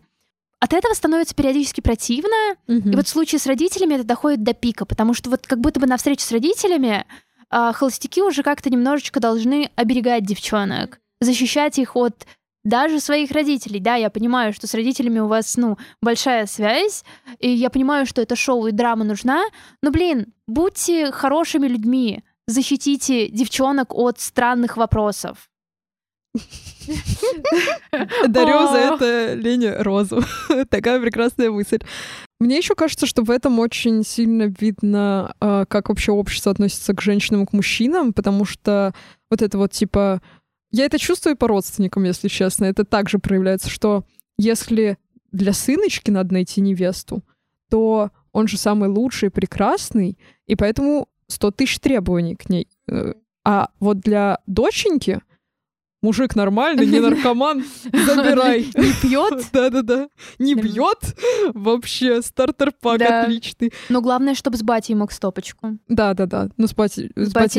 От этого становится периодически противно. Mm-hmm. И вот в случае с родителями это доходит до пика, потому что вот как будто бы на встрече с родителями э, холостяки уже как-то немножечко должны оберегать девчонок, защищать их от даже своих родителей. Да, я понимаю, что с родителями у вас, ну, большая связь, и я понимаю, что это шоу и драма нужна, но, блин, будьте хорошими людьми, защитите девчонок от странных вопросов. Дарю за это Лене розу. Такая прекрасная мысль. Мне еще кажется, что в этом очень сильно видно, а, как вообще общество относится к женщинам и к мужчинам, потому что вот это вот типа... Я это чувствую по родственникам, если честно. Это также проявляется, что если для сыночки надо найти невесту, то он же самый лучший, прекрасный, и поэтому 100 тысяч требований к ней. Э, а вот для доченьки мужик нормальный, не наркоман, забирай. Не пьет? Да-да-да. Не бьет? Вообще, стартер-пак отличный. Но главное, чтобы с батей мог стопочку. Да-да-да. Ну, с батей,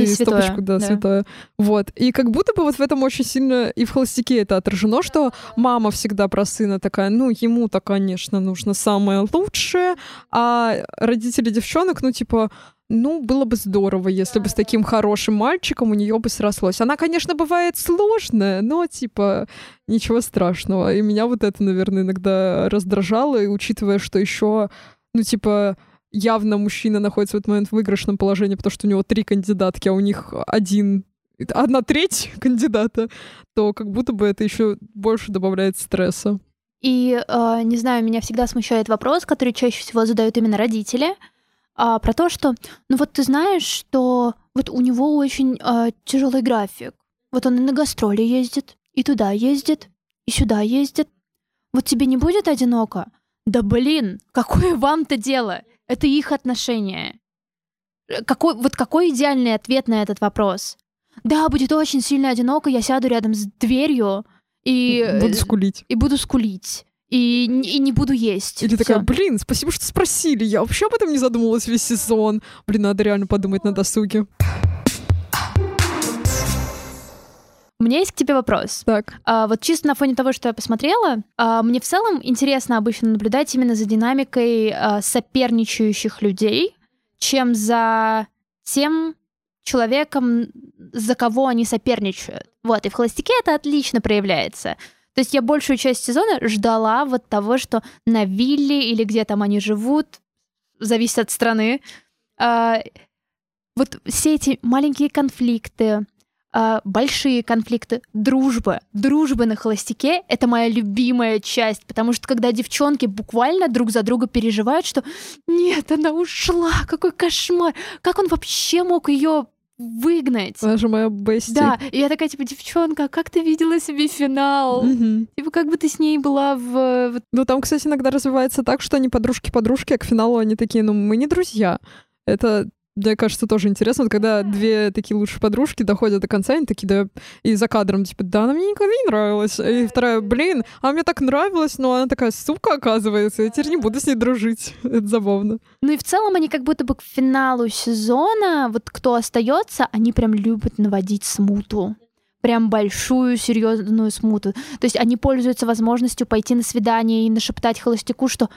стопочку, да, святое. Вот. И как будто бы вот в этом очень сильно и в «Холостяке» это отражено, что мама всегда про сына такая, ну, ему-то, конечно, нужно самое лучшее, а родители девчонок, ну, типа, ну, было бы здорово, если бы с таким хорошим мальчиком у нее бы срослось. Она, конечно, бывает сложная, но, типа, ничего страшного. И меня вот это, наверное, иногда раздражало, и учитывая, что еще, ну, типа, явно мужчина находится в этот момент в выигрышном положении, потому что у него три кандидатки, а у них один одна треть кандидата, то как будто бы это еще больше добавляет стресса. И, э, не знаю, меня всегда смущает вопрос, который чаще всего задают именно родители — а, про то, что, ну вот ты знаешь, что вот у него очень а, тяжелый график. Вот он и на гастроли ездит, и туда ездит, и сюда ездит. Вот тебе не будет одиноко? Да блин, какое вам-то дело? Это их отношения. Э, какой, вот какой идеальный ответ на этот вопрос? Да, будет очень сильно одиноко, я сяду рядом с дверью и... Буду скулить. И буду скулить и, и не буду есть. Или такая, блин, спасибо, что спросили. Я вообще об этом не задумывалась весь сезон. Блин, надо реально подумать на досуге. У меня есть к тебе вопрос. Так. А, вот чисто на фоне того, что я посмотрела, а, мне в целом интересно обычно наблюдать именно за динамикой а, соперничающих людей, чем за тем человеком, за кого они соперничают. Вот, и в холостяке это отлично проявляется. То есть я большую часть сезона ждала вот того, что на вилле или где там они живут, зависит от страны, э, вот все эти маленькие конфликты, э, большие конфликты, дружба, дружба на холостяке — это моя любимая часть, потому что когда девчонки буквально друг за друга переживают, что «нет, она ушла, какой кошмар, как он вообще мог ее выгнать. Она же моя бести. Да, и я такая, типа, девчонка, как ты видела себе финал? Угу. Типа, как бы ты с ней была в... Ну, там, кстати, иногда развивается так, что они подружки-подружки, а к финалу они такие, ну, мы не друзья. Это мне кажется, тоже интересно, вот когда две такие лучшие подружки доходят до конца, они такие, да, и за кадром, типа, да, она мне никогда не нравилась. И вторая, блин, а мне так нравилось, но она такая сука, оказывается, я теперь не буду с ней дружить. Это забавно. Ну и в целом они как будто бы к финалу сезона, вот кто остается, они прям любят наводить смуту прям большую серьезную смуту. То есть они пользуются возможностью пойти на свидание и нашептать холостяку, что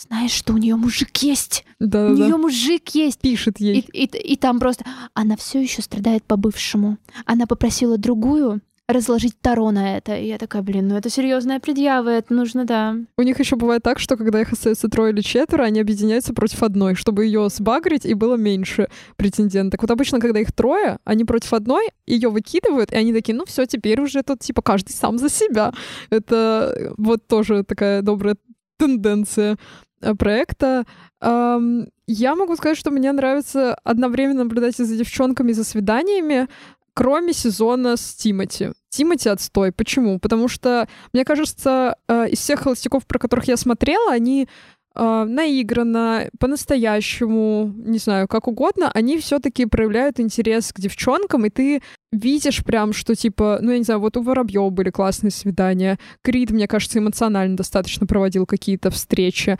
знаешь, что у нее мужик есть. Да, у нее мужик есть. Пишет ей. И, и, и там просто она все еще страдает по бывшему. Она попросила другую разложить Таро на это. И я такая, блин, ну это серьезная предъява, это нужно, да. У них еще бывает так, что когда их остается трое или четверо, они объединяются против одной, чтобы ее сбагрить и было меньше претенденток. Вот обычно, когда их трое, они против одной, ее выкидывают, и они такие, ну все, теперь уже тут типа каждый сам за себя. Это вот тоже такая добрая тенденция Э, проекта. Я могу сказать, что мне нравится одновременно наблюдать за девчонками, за свиданиями, кроме сезона с Тимати. Тимати отстой. Почему? Потому что, мне кажется, э, из всех холостяков, про которых я смотрела, они э, наигранно, по-настоящему, не знаю, как угодно, они все-таки проявляют интерес к девчонкам, и ты видишь прям, что типа, ну, я не знаю, вот у Воробьева были классные свидания, Крид, мне кажется, эмоционально достаточно проводил какие-то встречи.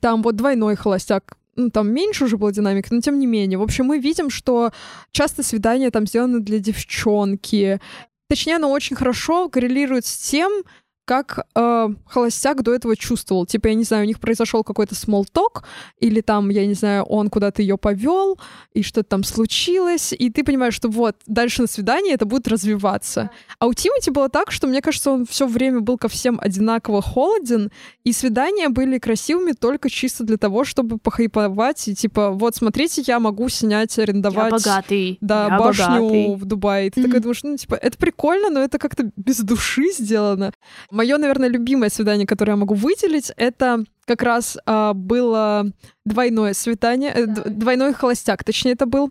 Там вот двойной холостяк, ну, там меньше уже было динамики, но тем не менее. В общем, мы видим, что часто свидания там сделаны для девчонки. Точнее, оно очень хорошо коррелирует с тем, как э, холостяк до этого чувствовал. Типа, я не знаю, у них произошел какой-то смолток, или там, я не знаю, он куда-то ее повел, и что-то там случилось, и ты понимаешь, что вот, дальше на свидании это будет развиваться. А у Тимати было так, что, мне кажется, он все время был ко всем одинаково холоден, и свидания были красивыми только чисто для того, чтобы похайповать, и типа, вот, смотрите, я могу снять, арендовать... Я богатый. Да, я башню богатый. в Дубае. И ты mm-hmm. такой думаешь, ну, типа, это прикольно, но это как-то без души сделано мое, наверное, любимое свидание, которое я могу выделить, это как раз а, было двойное свидание, э, двойной холостяк, точнее, это был.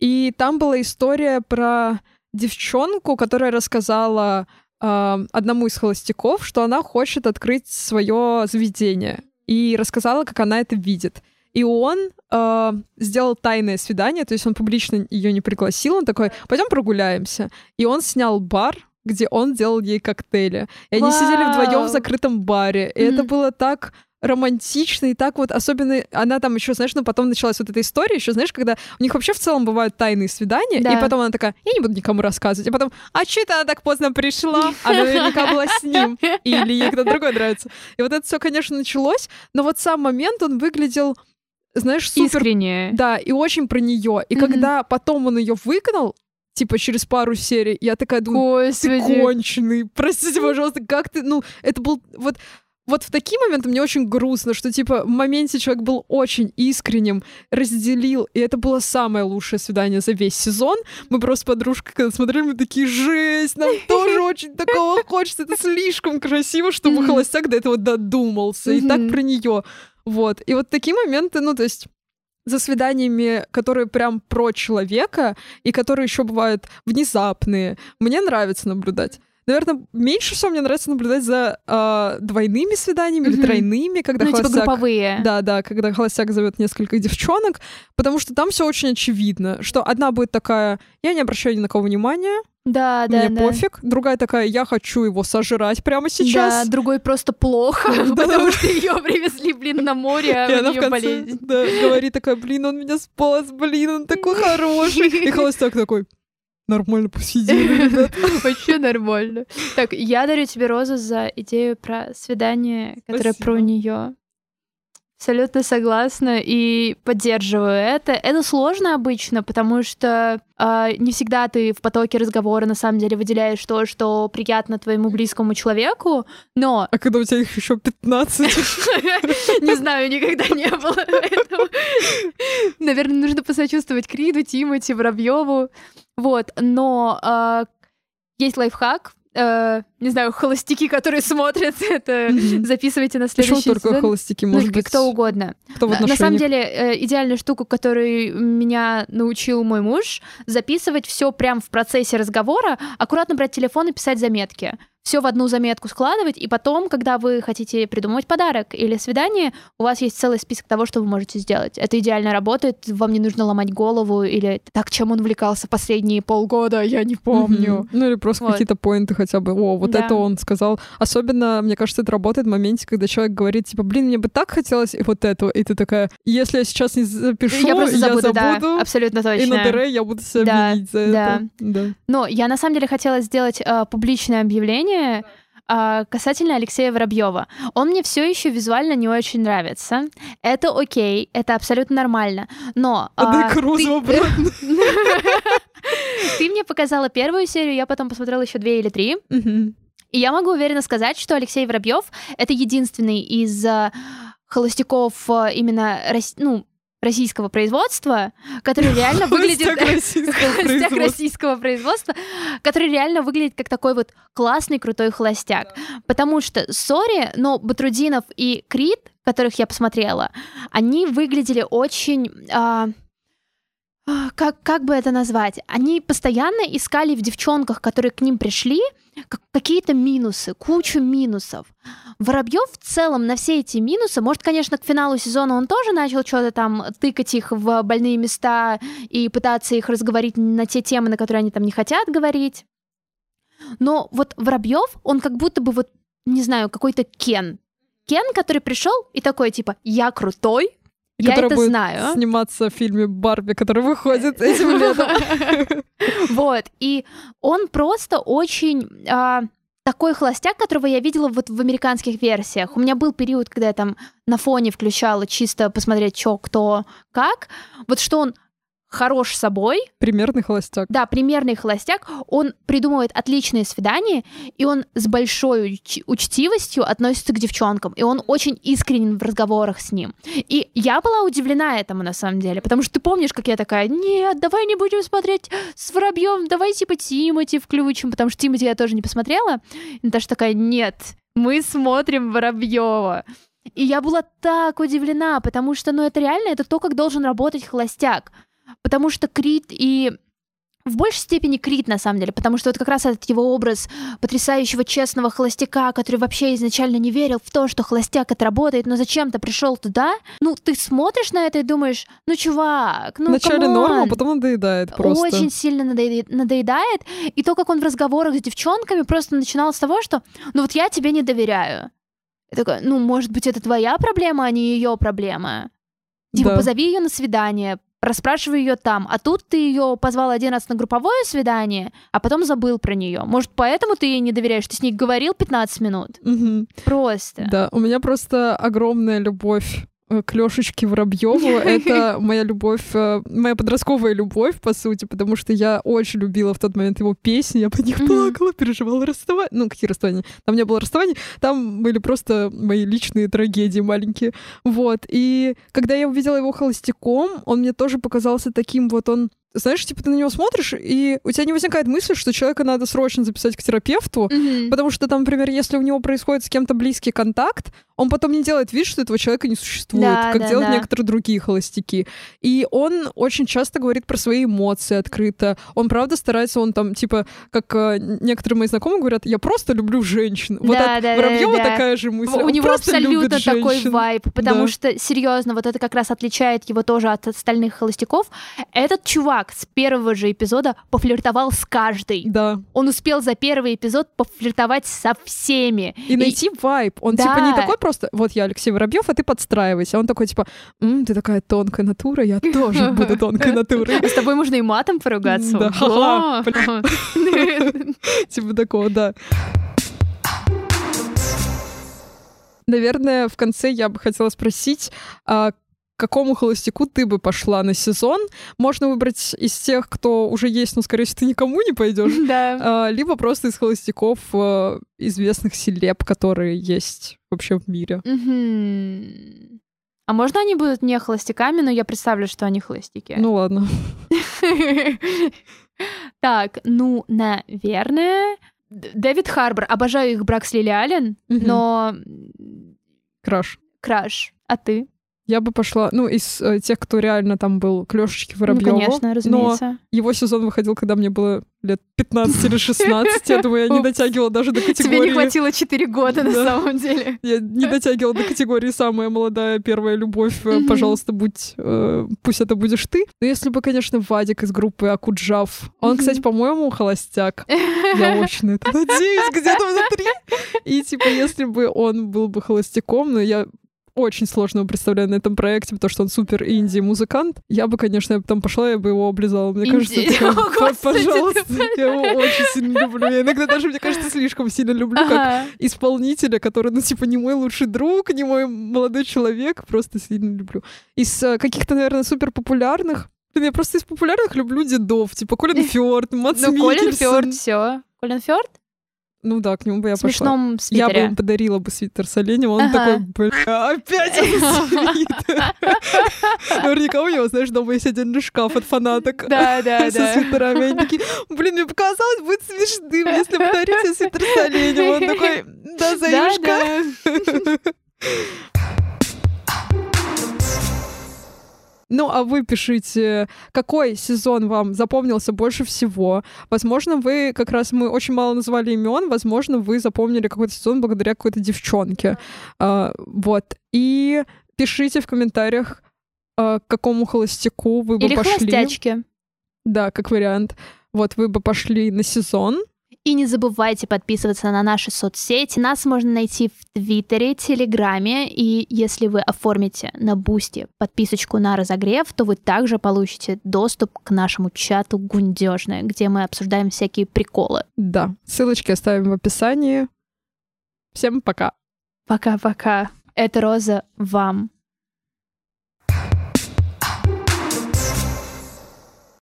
И там была история про девчонку, которая рассказала а, одному из холостяков, что она хочет открыть свое заведение. И рассказала, как она это видит. И он э, сделал тайное свидание, то есть он публично ее не пригласил, он такой, пойдем прогуляемся. И он снял бар, где он делал ей коктейли. И они сидели вдвоем Вау. в закрытом баре. И это Мгм. было так романтично и так вот особенно она там еще знаешь ну потом началась вот эта история еще знаешь когда у них вообще в целом бывают тайные свидания Да. и потом она такая я не буду никому рассказывать и потом а что это она так поздно пришла она наверняка была с ним или ей кто-то другой нравится и вот это все конечно началось но вот сам момент он выглядел знаешь супер Искренне. да, и очень про нее. И Мгм. когда потом он ее выгнал, типа через пару серий, я такая думаю, ты конченый. Простите, пожалуйста, как ты, ну, это был вот вот в такие моменты мне очень грустно, что, типа, в моменте человек был очень искренним, разделил, и это было самое лучшее свидание за весь сезон. Мы просто с подружкой, когда смотрели, мы такие, жесть, нам тоже очень такого хочется, это слишком красиво, чтобы холостяк до этого додумался, и так про нее. Вот. И вот такие моменты, ну, то есть за свиданиями, которые прям про человека и которые еще бывают внезапные, мне нравится наблюдать. Наверное, меньше всего мне нравится наблюдать за а, двойными свиданиями или Мгм. тройными, когда Ну, типа холостяк... групповые. Да, да, когда холостяк зовет несколько девчонок, потому что там все очень очевидно, что одна будет такая, я не обращаю ни на кого внимания, Да, да, мне да. пофиг, другая такая, я хочу его сожрать прямо сейчас. Да, другой просто плохо, потому что ее привезли, блин, на море, а у нее болезнь. да, говорит такая, блин, он меня спас, блин, он такой хороший. И холостяк такой, нормально посидели. Вообще нормально. Так, я дарю тебе розу за идею про свидание, которое про нее. Абсолютно согласна и поддерживаю это. Это сложно обычно, потому что а, не всегда ты в потоке разговора на самом деле выделяешь то, что приятно твоему близкому человеку, но А когда у тебя их еще 15, не знаю, никогда не было. Наверное, нужно посочувствовать Криду, Тимати, Воробьеву. Вот, но а, есть лайфхак. Э, не знаю, холостяки, которые смотрят это, записывайте на почему следующий только сезон. холостяки, Ну, может быть, кто угодно. кто в На- На самом деле, э, идеальная штука, которой меня научил мой муж, записывать все прямо в процессе разговора, аккуратно брать телефон и писать заметки. Все в одну заметку складывать, и потом, когда вы хотите придумывать подарок или свидание, у вас есть целый список того, что вы можете сделать. Это идеально работает, вам не нужно ломать голову или так, чем он увлекался последние полгода, я не помню. Мгм. Ну или просто Вот. какие-то поинты хотя бы. О, вот Да. это он сказал. Особенно, мне кажется, это работает в моменте, когда человек говорит, типа, блин, мне бы так хотелось и вот этого. И ты такая, если я сейчас не запишу, я просто забуду, забуду, да, абсолютно точно. и на ДР я буду себя Да, винить за да. это. Да. Но я на самом деле хотела сделать э, публичное объявление э, касательно Алексея Воробьева. Он мне все еще визуально не очень нравится. Это окей, это абсолютно нормально. Но А а, Крузу ты- мне показала первую серию, я потом посмотрела еще две или три. И я могу уверенно сказать, что Алексей Воробьев это единственный из э, холостяков э, именно ну, российского производства, который реально выглядит... Холостяк российского производства. который реально выглядит как такой вот классный, крутой холостяк. Потому что, сори, но Батрудинов и Крид, которых я посмотрела, они выглядели очень... а, как, как бы это назвать? Они постоянно искали в девчонках, которые к ним пришли, как- какие-то минусы, кучу минусов. Воробьев в целом на все эти минусы, может, конечно, к финалу сезона он тоже начал что-то там тыкать их в больные места и пытаться их разговорить на те темы, на которые они там не хотят говорить. Но вот Воробьев, он как будто бы вот, не знаю, какой-то Кен. Кен, который пришел и такой типа, я крутой, я Который это будет знаю. сниматься в фильме Барби, который выходит этим летом. Вот, и он просто очень а, такой холостяк, которого я видела вот в американских версиях. У меня был период, когда я там на фоне включала чисто посмотреть, что, кто, как. Вот что он хорош собой, Примерный холостяк. да, примерный холостяк, он придумывает отличные свидания, и он с большой уч- учтивостью относится к девчонкам, и он очень искренен в разговорах с ним. И я была удивлена этому на самом деле, потому что ты помнишь, как я такая, нет, давай не будем смотреть с Воробьем, давай типа Тимати включим, потому что Тимати я тоже не посмотрела. И Наташа такая, нет, Мы смотрим Воробьева. И я была так удивлена, потому что, ну, это реально, это то, как должен работать холостяк. Потому что Крид и в большей степени Крид, на самом деле, потому что вот как раз этот его образ потрясающего честного холостяка, который вообще изначально не верил в то, что холостяк это работает, но зачем-то пришел туда, ну, ты смотришь на это и думаешь, ну, чувак, ну, Вначале come on. норма, потом надоедает просто. Очень сильно надоедает, надоедает. И то, как он в разговорах с девчонками просто начинал с того, что ну вот я тебе не доверяю. Я такая, ну, может быть, это твоя проблема, а не ее проблема. Типа, Да. позови ее на свидание, расспрашивай ее там. А тут ты ее позвал один раз на групповое свидание, а потом забыл про нее. Может, поэтому ты ей не доверяешь? Ты с ней говорил 15 минут? Мгм. Просто. Да, у меня просто огромная любовь э, к Лёшечке Воробьеву. Это моя любовь, э, моя подростковая любовь, по сути, потому что я очень любила в тот момент его песни, я по них плакала, переживала расставание. Ну, какие расставания? Там не было расставаний, там были просто мои личные трагедии маленькие. Вот. И когда я увидела его холостяком, он мне тоже показался таким вот он знаешь, типа ты на него смотришь, и у тебя не возникает мысли, что человека надо срочно записать к терапевту, Мгм. Потому что там, например, если у него происходит с кем-то близкий контакт, он потом не делает вид, что этого человека не существует, Да, как да, делают да. некоторые другие холостяки. И он очень часто говорит про свои эмоции открыто. Он правда старается, он там, типа, как э, некоторые мои знакомые говорят, я просто люблю женщин. вот Да, от да, да, Воробьева да. такая же мысль. У он него абсолютно такой женщин. вайб, потому Да. что, серьезно, вот это как раз отличает его тоже от остальных холостяков. Этот чувак с первого же эпизода пофлиртовал с каждой. Да. Он успел за первый эпизод пофлиртовать со всеми. И найти вайб. Он Да. типа не такой просто, вот я Алексей Воробьев, а ты подстраивайся. Он такой типа, «М, ты такая тонкая натура, я тоже буду тонкой натурой. С тобой можно и матом поругаться. Да. Типа такого, да. Наверное, в конце я бы хотела спросить, а какому холостяку ты бы пошла на сезон? Можно выбрать из тех, кто уже есть, но, скорее всего, ты никому не пойдешь. Да. А, Либо просто из холостяков э, известных селеб, которые есть вообще в мире. А можно они будут не холостяками, но я представлю, что они холостяки. Ну ладно. Так, ну, наверное... Дэвид Харбор. Обожаю их брак с Лили Аллен, но... Краш. Краш. А ты? Я бы пошла, ну, из э, тех, кто реально там был к Лёшечке Ну, конечно, Но разумеется. его сезон выходил, когда мне было лет 15 или 16. Я думаю, я не дотягивала даже до категории... Тебе не хватило 4 года на самом деле. Я не дотягивала до категории «самая молодая первая любовь». Э. Пожалуйста, будь... э, Пусть это будешь ты. Но если бы, конечно, Вадик из группы Акуджав. Он, кстати, по-моему, холостяк. Я очень на это надеюсь, где-то внутри. И, типа, если бы он был бы холостяком, но я очень сложно его представляю на этом проекте, потому что он супер инди-музыкант. Я бы, конечно, я бы там пошла, я бы его облизала. Мне кажется, Инди. такая, О, «П- Господи, ты пожалуйста, я его очень сильно люблю. Я иногда даже, мне кажется, слишком сильно люблю, как Ага. исполнителя, который, ну, типа, не мой лучший друг, не мой молодой человек, просто сильно люблю. Из э, каких-то, наверное, супер популярных, Блин, я просто из популярных люблю дедов, типа Колин Фёрд, Мац Ну, Колин. Фёрд, все. Колин Фёрд? Ну да, к нему бы я В пошла. смешном Я бы свитере. ему подарила бы свитер с оленем, он Ага. такой, бля, опять свитер. Наверняка у него, знаешь, дома есть отдельный шкаф от фанаток. Да, да, Со да. свитерами. Они такие, блин, мне показалось, будет смешным, если подарить себе свитер с оленем. Он такой, да, Да, Заюшка. Ну, а вы пишите, какой сезон вам запомнился больше всего. Возможно, вы как раз мы очень мало назвали имен, возможно, вы запомнили какой-то сезон благодаря какой-то девчонке. А, вот. И пишите в комментариях, а, к какому холостяку вы бы Или пошли. холостячки. Да, как вариант. Вот вы бы пошли на сезон. И не забывайте подписываться на наши соцсети. Нас можно найти в Твиттере, Телеграме. И если вы оформите на Boosty подписочку на разогрев, то вы также получите доступ к нашему чату Гундежное, где мы обсуждаем всякие приколы. Да, ссылочки оставим в описании. Всем пока. Пока-пока. Это Роза вам.